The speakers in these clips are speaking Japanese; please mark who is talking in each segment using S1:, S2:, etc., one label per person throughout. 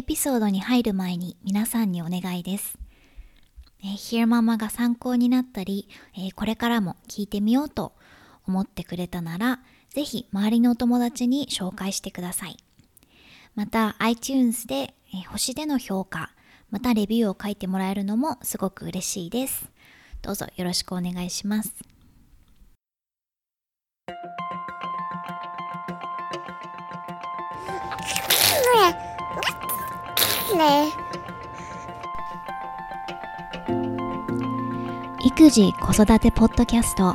S1: エピソードに入る前に皆さんにお願いです。えー、ヒ e ママが参考になったり、えー、これからも聞いてみようと思ってくれたなら、ぜひ周りのお友達に紹介してください。また iTunes で、えー、星での評価、またレビューを書いてもらえるのもすごく嬉しいです。どうぞよろしくお願いします。育児子育てポッドキャスト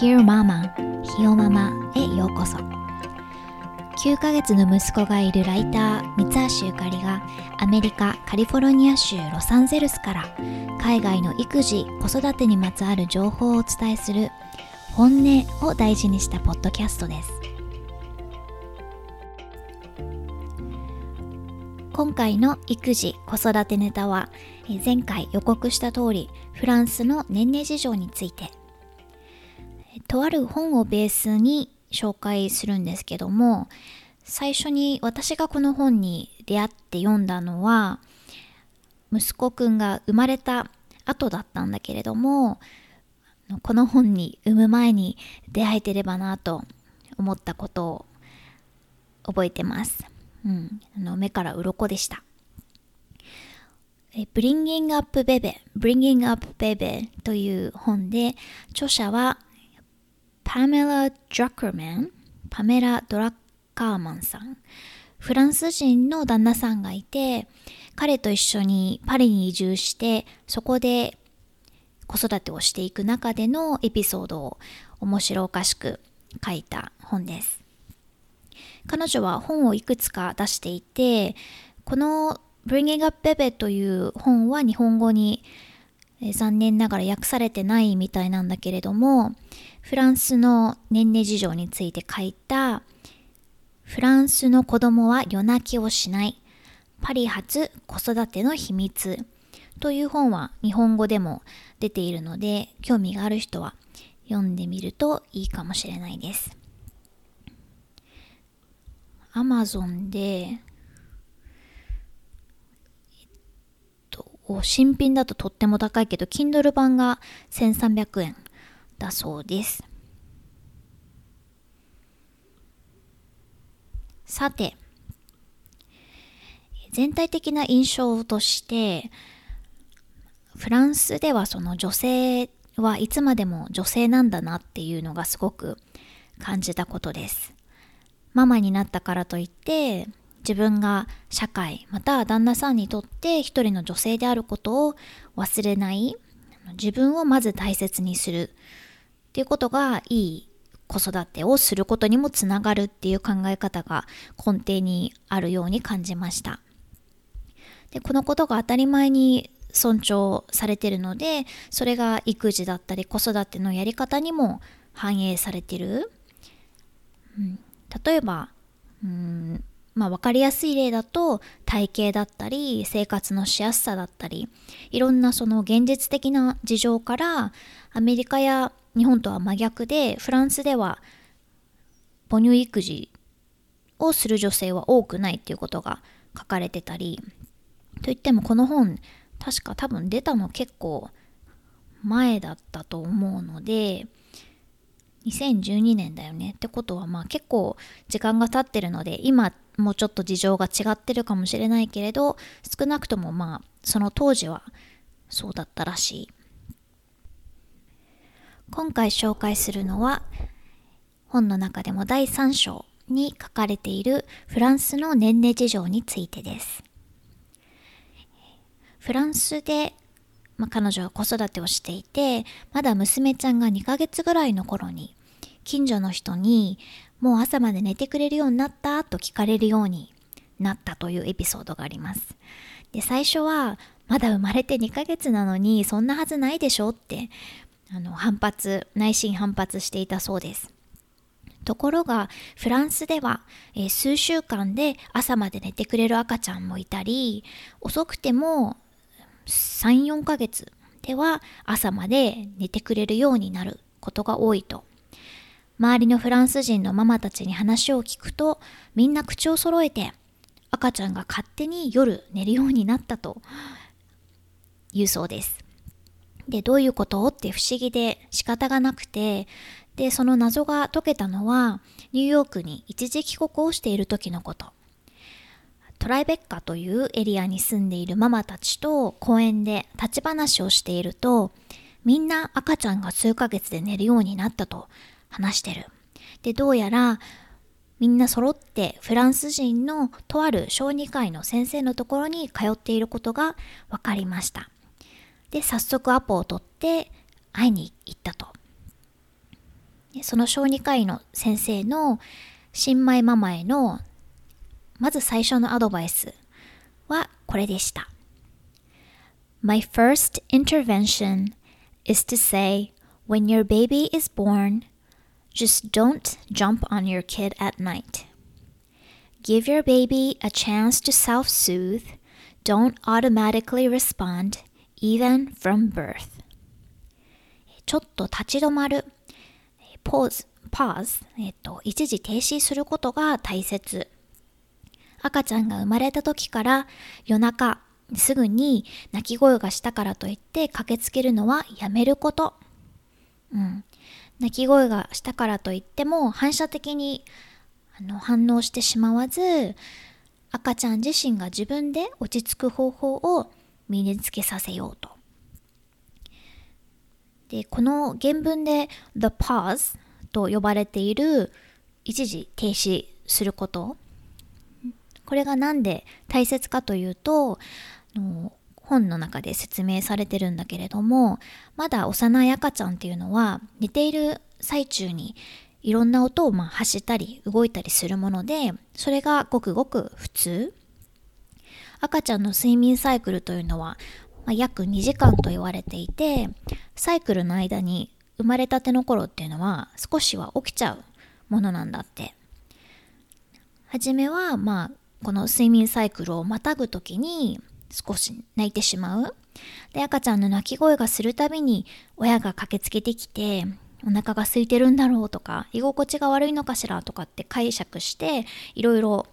S1: Hear Mama ひよママへようこそ。9ヶ月の息子がいるライター三橋ゆかりがアメリカカリフォルニア州ロサンゼルスから海外の育児子育てにまつわる情報をお伝えする本音を大事にしたポッドキャストです。今回の育児子育てネタは前回予告した通りフランスの年齢事情についてとある本をベースに紹介するんですけども最初に私がこの本に出会って読んだのは息子くんが生まれた後だったんだけれどもこの本に産む前に出会えてればなと思ったことを覚えてます。うん、あの目から鱗でした。Bringing Up Baby Bringing Up Baby という本で著者はパメラ・ドラッカーマンパメラ・ドラッカーマンさん。フランス人の旦那さんがいて彼と一緒にパリに移住してそこで子育てをしていく中でのエピソードを面白おかしく書いた本です。彼女は本をいくつか出していて、この Bringing Up Bebe という本は日本語に残念ながら訳されてないみたいなんだけれども、フランスの年齢事情について書いた、フランスの子供は夜泣きをしない、パリ発子育ての秘密という本は日本語でも出ているので、興味がある人は読んでみるといいかもしれないです。アマゾンで、えっと、新品だととっても高いけど、Kindle 版が1300円だそうです。さて、全体的な印象として、フランスではその女性はいつまでも女性なんだなっていうのがすごく感じたことです。ママになったからといって自分が社会また旦那さんにとって一人の女性であることを忘れない自分をまず大切にする。っていうことがいい子育てをすることにもつながるっていう考え方が根底にあるように感じました。でこのことが当たり前に尊重されてるのでそれが育児だったり子育てのやり方にも反映されてる、うん、例えば、うん、まあ分かりやすい例だと体型だったり生活のしやすさだったりいろんなその現実的な事情からアメリカや日本とは真逆でフランスでは母乳育児をする女性は多くないっていうことが書かれてたりといってもこの本確か多分出たの結構前だったと思うので2012年だよねってことはまあ結構時間が経ってるので今もうちょっと事情が違ってるかもしれないけれど少なくともまあその当時はそうだったらしい。今回紹介するのは本の中でも第3章に書かれているフランスの年齢事情についてです。フランスでまあ、彼女は子育てをしていて、まだ娘ちゃんが2ヶ月ぐらいの頃に、近所の人に、もう朝まで寝てくれるようになったと聞かれるようになったというエピソードがあります。で、最初は、まだ生まれて2ヶ月なのに、そんなはずないでしょって、あの、反発、内心反発していたそうです。ところがフランスでは、えー、数週間で朝まで寝てくれる赤ちゃんもいたり遅くても3、4ヶ月では朝まで寝てくれるようになることが多いと。周りのフランス人のママたちに話を聞くとみんな口を揃えて赤ちゃんが勝手に夜寝るようになったと言うそうです。で、どういうこと？って不思議で仕方がなくて、で、その謎が解けたのは、ニューヨークに一時帰国をしている時のこと。トライベッカというエリアに住んでいるママたちと公園で立ち話をしていると、みんな赤ちゃんが数ヶ月で寝るようになったと話してる。で、どうやらみんな揃ってフランス人のとある小児科医の先生のところに通っていることが分かりました。で、早速アポを取って会いに行ったと。その小児科医の先生の新米ママへのまず最初のアドバイスはこれでした。My first intervention is to say, when your baby is born, just don't jump on your kid at night. Give your baby a chance to self soothe. Don't automatically respond, even from birth. ちょっと立ち止まる。ポーズ、パーズ、えっと、一時停止することが大切。赤ちゃんが生まれた時から夜中すぐに泣き声がしたからといって駆けつけるのはやめること。うん。泣き声がしたからといっても反射的にあの反応してしまわず赤ちゃん自身が自分で落ち着く方法を身につけさせようと。で、この原文で the pause と呼ばれている一時停止することこれが何で大切かというと本の中で説明されてるんだけれどもまだ幼い赤ちゃんっていうのは寝ている最中にいろんな音をまあ発したり動いたりするものでそれがごくごく普通。赤ちゃんの睡眠サイクルというのは、まあ、約2時間と言われていてサイクルの間に生まれたての頃っていうのは少しは起きちゃうものなんだって。初めはまあこの睡眠サイクルをまたぐ時に少し泣いてしまう。で、赤ちゃんの泣き声がするたびに親が駆けつけてきて、お腹が空いてるんだろうとか、居心地が悪いのかしらとかって解釈して、いろいろ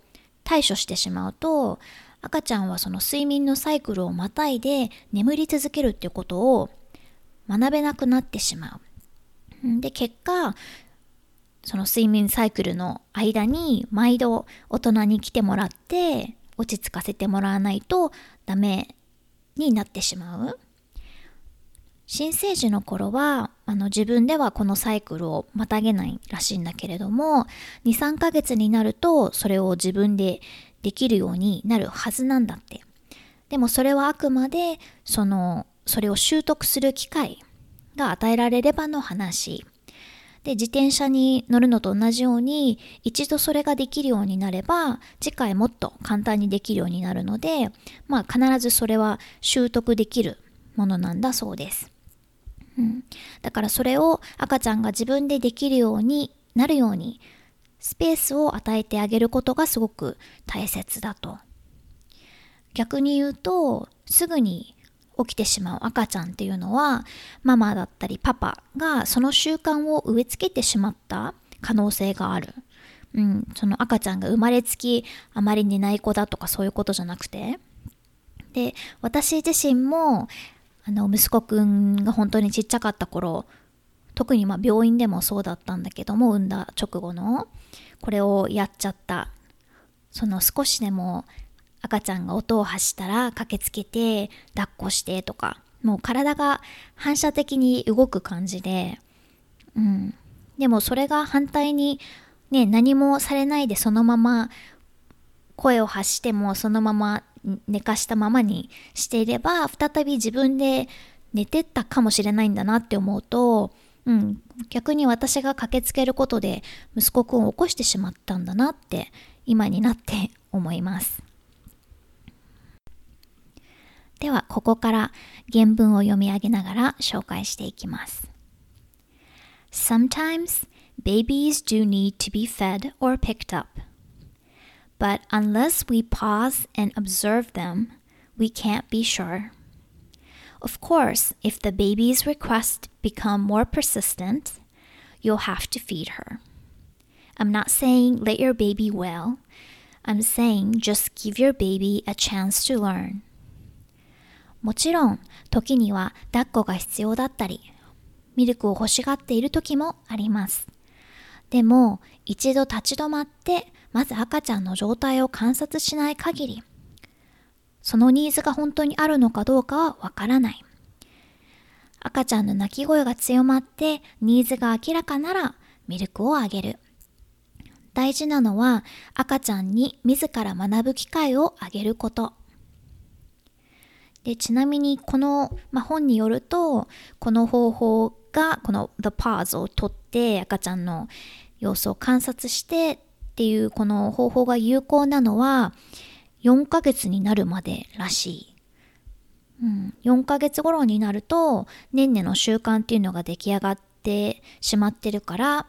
S1: 対処してしまうと、赤ちゃんはその睡眠のサイクルをまたいで眠り続けるっていうことを学べなくなってしまう。で、結果、その睡眠サイクルの間に毎度大人に来てもらって落ち着かせてもらわないとダメになってしまう。新生児の頃はあの自分ではこのサイクルをまたげないらしいんだけれども23ヶ月になるとそれを自分でできるようになるはずなんだってでもそれはあくまでそのそれを習得する機会が与えられればの話で、自転車に乗るのと同じように、一度それができるようになれば、次回もっと簡単にできるようになるので、まあ必ずそれは習得できるものなんだそうです。うん、だからそれを赤ちゃんが自分でできるようになるように、スペースを与えてあげることがすごく大切だと。逆に言うと、すぐに起きてしまう赤ちゃんっていうのはママだったりパパがその習慣を植え付けてしまった可能性がある。うん、その赤ちゃんが生まれつきあまり寝ない子だとかそういうことじゃなくてで私自身もあの息子くんが本当にちっちゃかった頃特にま病院でもそうだったんだけども産んだ直後のこれをやっちゃったその少しでも赤ちゃんが音を発したら駆けつけて抱っこしてとかもう体が反射的に動く感じでうんでもそれが反対にね何もされないでそのまま声を発してもそのまま寝かしたままにしていれば再び自分で寝てったかもしれないんだなって思うと、うん、逆に私が駆けつけることで息子くんを起こしてしまったんだなって今になって思います。では、ここから原文を読み上げながら紹介していきます。Sometimes babies do need to be fed or picked up. But unless we pause and observe them, we can't be sure. Of course, if the baby's requests become more persistent, you'll have to feed her. I'm not saying let your baby wail. I'm saying just give your baby a chance to learn. もちろん、時には抱っこが必要だったり、ミルクを欲しがっている時もあります。でも、一度立ち止まって、まず赤ちゃんの状態を観察しない限り、そのニーズが本当にあるのかどうかはわからない。赤ちゃんの泣き声が強まってニーズが明らかならミルクをあげる。大事なのは赤ちゃんに自ら学ぶ機会をあげること。でちなみにこの、まあ、本によるとこの方法がこの The Pause をとって赤ちゃんの様子を観察してっていうこの方法が有効なのは4ヶ月になるまでらしい。うん、4ヶ月頃になるとねんねの習慣っていうのが出来上がってしまってるから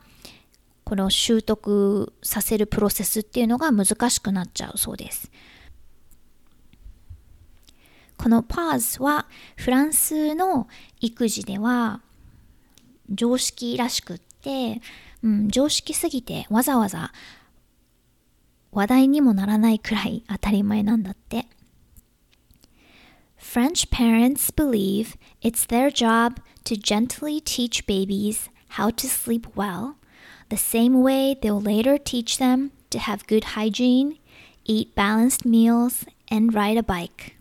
S1: この習得させるプロセスっていうのが難しくなっちゃうそうです。このパーズはフランスの育児では常識らしくって、うん、常識すぎてわざわざ話題にもならないくらい当たり前なんだって。French parents believe it's their job to gently teach babies how to sleep well the same way they'll later teach them to have good hygiene, eat balanced meals, and ride a bike.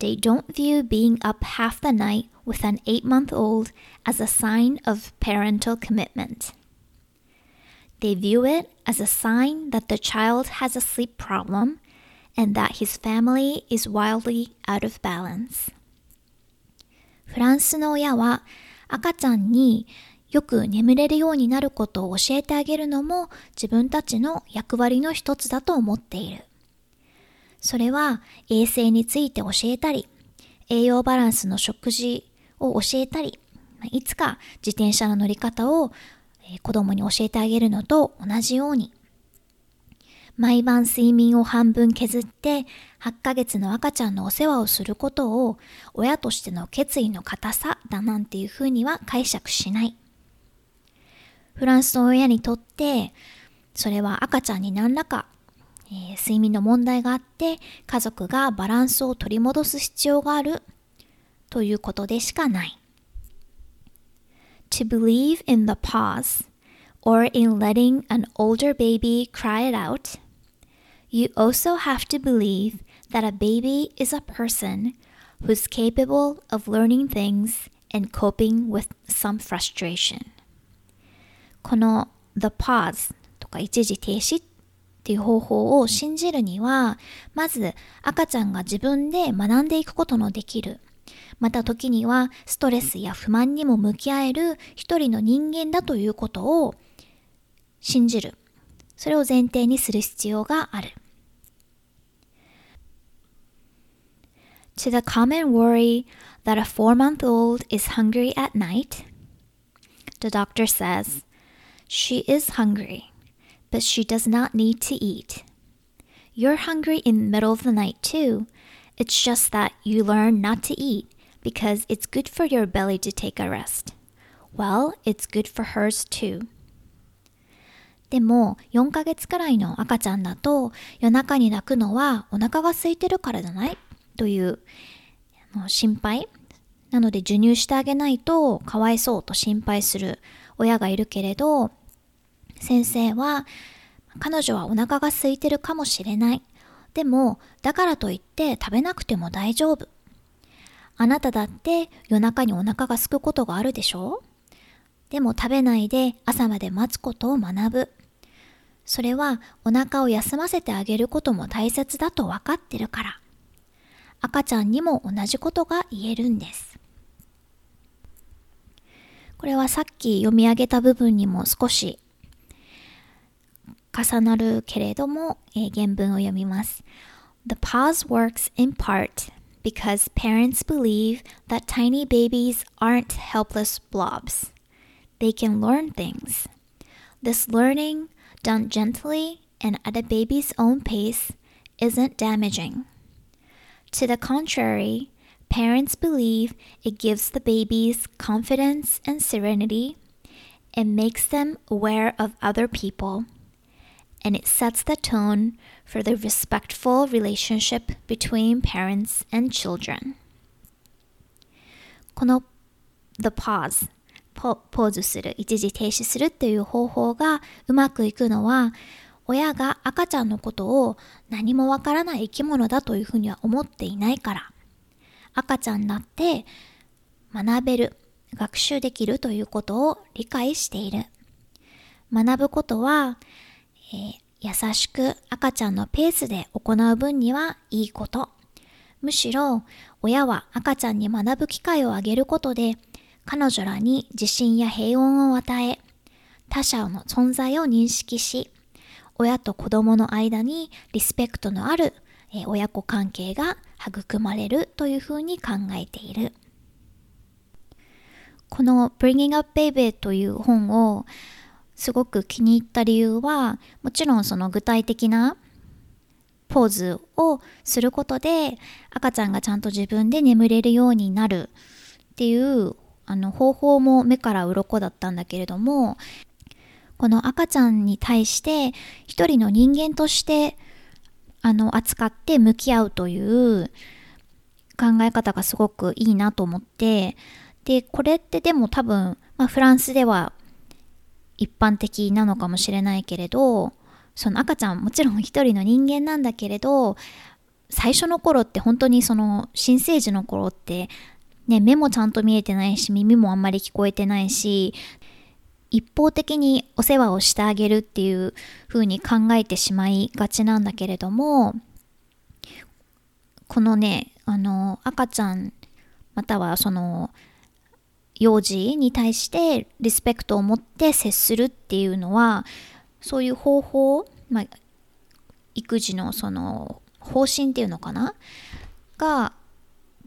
S1: They don't view being up half the night with an eight month old as a sign of parental commitment. They view it as a sign that the child has a sleep problem and that his family is wildly out of balance. フランスの親は赤ちゃんによく眠れるようになることを教えてあげるのも自分たちの役割の一つだと思っている。それは衛生について教えたり、栄養バランスの食事を教えたり、いつか自転車の乗り方を子供に教えてあげるのと同じように、毎晩睡眠を半分削って8ヶ月の赤ちゃんのお世話をすることを親としての決意の固さだなんていうふうには解釈しない。フランスの親にとって、それは赤ちゃんに何らか、えー、睡眠の問題があって、家族がバランスを取り戻す必要があるということでしかない。To believe in the pause or in letting an older baby cry it out, you also have to believe that a baby is a person who's capable of learning things and coping with some frustration. この the pause とか一時停止っっていう方法を信じるには、まず赤ちゃんが自分で学んでいくことのできる。また時にはストレスや不満にも向き合える一人の人間だということを信じる。それを前提にする必要がある。To the common worry that a four month old is hungry at night, the doctor says, She is hungry, but she does not need to eat. You're hungry in the middle of the night too. It's just that you learn not to eat because it's good for your belly to take a rest. Well, it's good for hers too. でも4ヶ月くらいの赤ちゃんだと夜中に泣くのはお腹が空いてるからじゃないという心配なので授乳してあげないとかわいそうと心配する親がいるけれど先生は彼女はお腹が空いてるかもしれない。でも、だからといって食べなくても大丈夫。あなただって夜中にお腹が空くことがあるでしょ？でも食べないで朝まで待つことを学ぶ。それはお腹を休ませてあげることも大切だと分かってるから。赤ちゃんにも同じことが言えるんです。これはさっき読み上げた部分にも少し重なるけれども、えー、原文を読みます。The pause works in part because parents believe that tiny babies aren't helpless blobs. They can learn things. This learning, done gently and at a baby's own pace, isn't damaging. To the contrary, parents believe it gives the babies confidence and serenity and makes them aware of other people and it sets the tone for the respectful relationship between parents and children. この the pause ポポーズする一時停止するっていう方法がうまくいくのは親が赤ちゃんのことを何もわからない生き物だというふうには思っていないから赤ちゃんだって学べる学習できるということを理解している学ぶことは、えー、優しく赤ちゃんのペースで行う分にはいいこと。むしろ親は赤ちゃんに学ぶ機会をあげることで彼女らに自信や平穏を与え他者の存在を認識し親と子供の間にリスペクトのある親子関係が育まれるというふうに考えている。この Bringing Up Baby という本をすごく気に入った理由はもちろんその具体的なポーズをすることで赤ちゃんがちゃんと自分で眠れるようになるっていうあの方法も目から鱗だったんだけれどもこの赤ちゃんに対して一人の人間としてあの扱って向き合うという考え方がすごくいいなと思ってでこれってでも多分、まあ、フランスでは一般的なのかもしれないけれどその赤ちゃんもちろん一人の人間なんだけれど最初の頃って本当にその新生児の頃ってね目もちゃんと見えてないし耳もあんまり聞こえてないし一方的にお世話をしてあげるっていう風に考えてしまいがちなんだけれどもこのねあの赤ちゃんまたはその幼児に対してリスペクトを持って接するっていうのはそういう方法、まあ、育児のその方針っていうのかな？が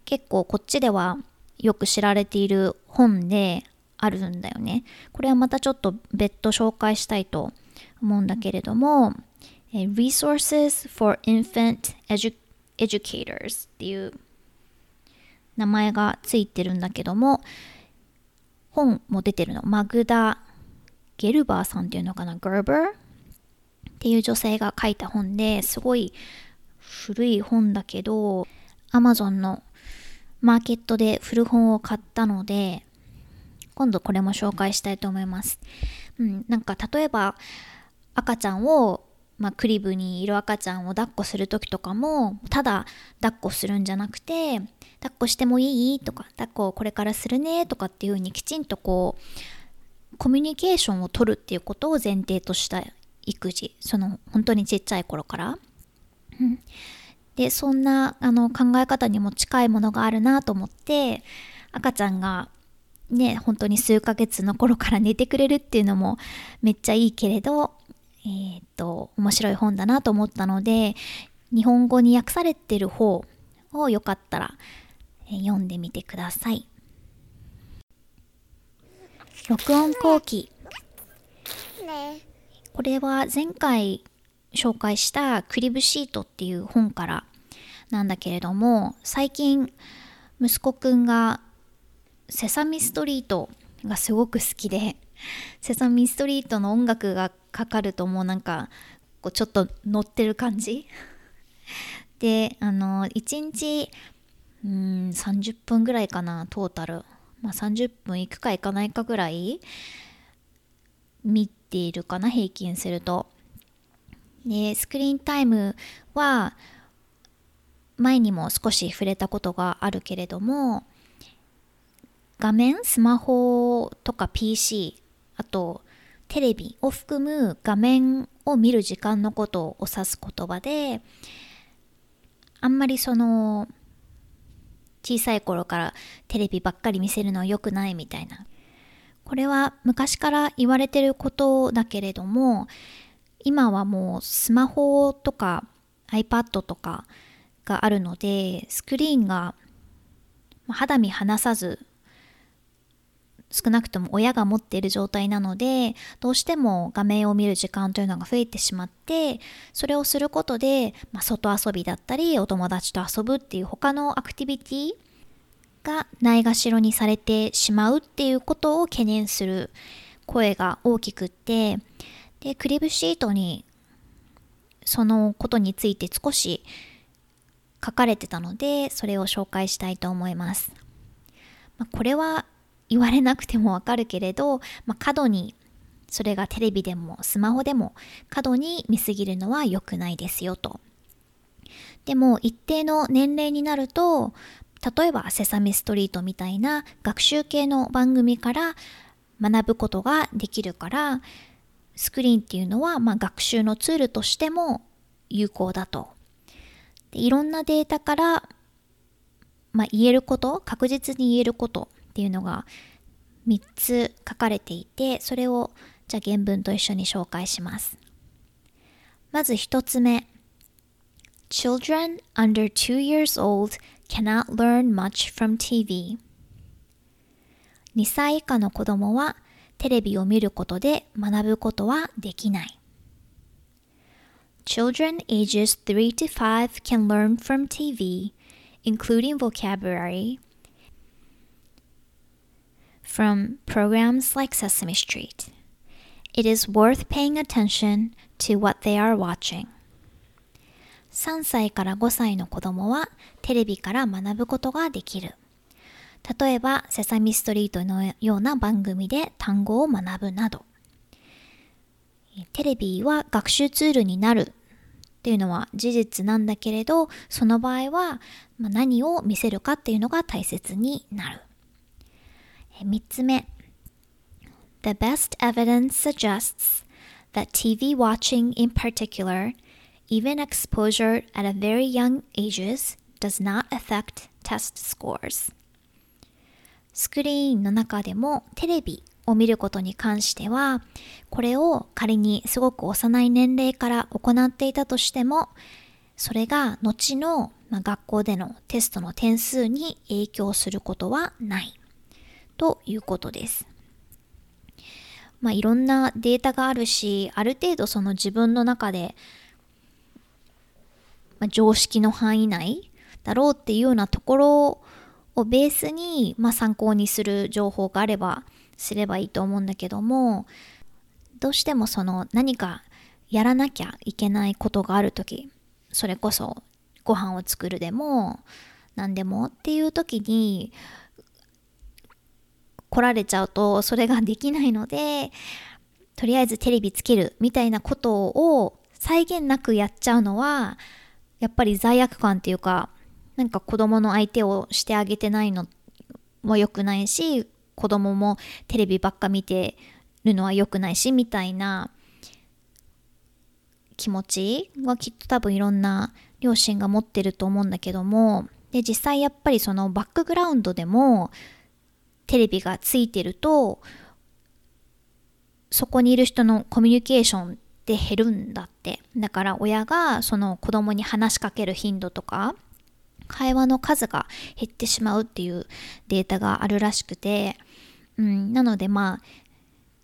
S1: 結構こっちではよく知られている本であるんだよね。これはまたちょっと別途紹介したいと思うんだけれども、Resources for Infant Edu Educators っていう名前がついてるんだけども、本も出てるの。マグダ・ゲルバーさんっていうのかな、ガーバーっていう女性が書いた本ですごい古い本だけど、Amazon のマーケットで古本を買ったので、今度これも紹介したいと思います。うん、なんか例えば赤ちゃんをまあ、クリブにいる赤ちゃんを抱っこする時とかもただ抱っこするんじゃなくて抱っこしてもいい？とか抱っここれからするね？とかっていう風にきちんとこうコミュニケーションを取るっていうことを前提とした育児。その本当にちっちゃい頃から、でそんなあの考え方にも近いものがあるなと思って赤ちゃんがね本当に数ヶ月の頃から寝てくれるっていうのもめっちゃいいけれどえー、っと面白い本だなと思ったので日本語に訳されてる方をよかったら、読んでみてください。録音後期。これは前回紹介したクリブシートっていう本からなんだけれども最近息子くんがセサミストリートがすごく好きでセサミストリートの音楽がかかるともうなんかこうちょっと乗ってる感じ。であの1日うん30分ぐらいかなトータル、まあ、30分いくかいかないかぐらい見ているかな平均すると。でスクリーンタイムは前にも少し触れたことがあるけれども画面スマホとか PC あとテレビを含む画面を見る時間のことを指す言葉であんまりその小さい頃からテレビばっかり見せるのは良くないみたいな。これは昔から言われてることだけれども今はもうスマホとか iPad とかがあるのでスクリーンが肌身離さず少なくとも親が持っている状態なのでどうしても画面を見る時間というのが増えてしまってそれをすることで、まあ、外遊びだったりお友達と遊ぶっていう他のアクティビティがないがしろにされてしまうっていうことを懸念する声が大きくってでクリブシートにそのことについて少し書かれてたのでそれを紹介したいと思います。ま、これは言われなくてもわかるけれど、まあ、過度にそれがテレビでもスマホでも過度に見すぎるのは良くないですよと。でも一定の年齢になると例えばセサミストリートみたいな学習系の番組から学ぶことができるからスクリーンっていうのはま学習のツールとしても有効だとでいろんなデータから、まあ、言えること確実に言えることっていうのが3つ書かれていてそれをじゃあ原文と一緒に紹介しますまず1つ目 Children under 2 years old cannot learn much from TV 2歳以下の子供はテレビを見ることで学ぶことはできない Children ages 3 to 5 can learn from TV, including vocabulary, from programs like Sesame Street. It is worth paying attention to what they are watching. 3歳から5歳の子供はテレビから学ぶことができる。例えば、セサミストリートのような番組で単語を学ぶなど。テレビは学習ツールになるっていうのは事実なんだけれどその場合は何を見せるかっていうのが大切になる3つ目 The best evidence suggests that TV watching in particular even exposure at a very young ages does not affect test scores スクリーンの中でもテレビを見ることに関しては、これを仮にすごく幼い年齢から行っていたとしても、それが後の、学校でのテストの点数に影響することはないということです。まあ、いろんなデータがあるし、ある程度その自分の中で、まあ、常識の範囲内だろうっていうようなところをベースに、まあ、参考にする情報があればすればいいと思うんだけどもどうしてもその何かやらなきゃいけないことがある時それこそご飯を作るでも何でもっていう時に来られちゃうとそれができないのでとりあえずテレビつけるみたいなことを際限なくやっちゃうのはやっぱり罪悪感っていうかなんか子供の相手をしてあげてないのも良くないし子供もテレビばっか見てるのは良くないしみたいな気持ちはきっと多分いろんな両親が持ってると思うんだけどもで実際やっぱりそのバックグラウンドでもテレビがついてるとそこにいる人のコミュニケーションって減るんだって。だから親がその子供に話しかける頻度とか会話の数が減ってしまうっていうデータがあるらしくて、うん、なのでまあ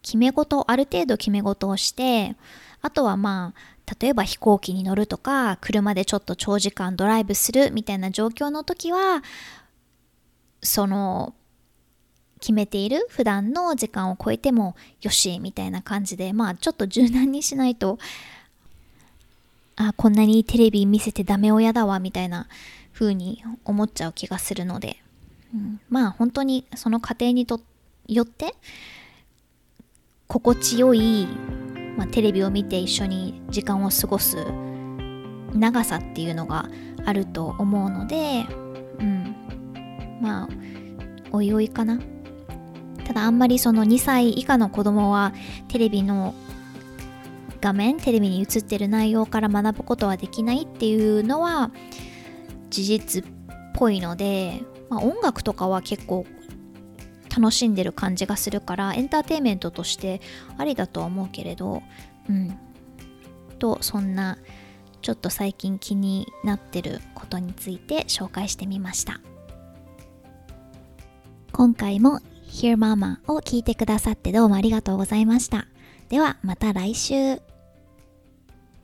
S1: 決め事ある程度決め事をしてあとはまあ例えば飛行機に乗るとか車でちょっと長時間ドライブするみたいな状況の時はその決めている普段の時間を超えてもよしみたいな感じでまあちょっと柔軟にしないとあこんなにテレビ見せてダメ親だわみたいな風に思っちゃう気がするので、うん、まあ本当にその過程にとよって心地よい、まあ、テレビを見て一緒に時間を過ごす長さっていうのがあると思うので、うん、まあおいおいかな。ただあんまりその2歳以下の子供はテレビの画面テレビに映ってる内容から学ぶことはできないっていうのは事実っぽいので、まあ、音楽とかは結構楽しんでる感じがするからエンターテインメントとしてありだとは思うけれどうん。とそんなちょっと最近気になってることについて紹介してみました。今回も Hear Mama を聞いてくださってどうもありがとうございました。ではまた来週。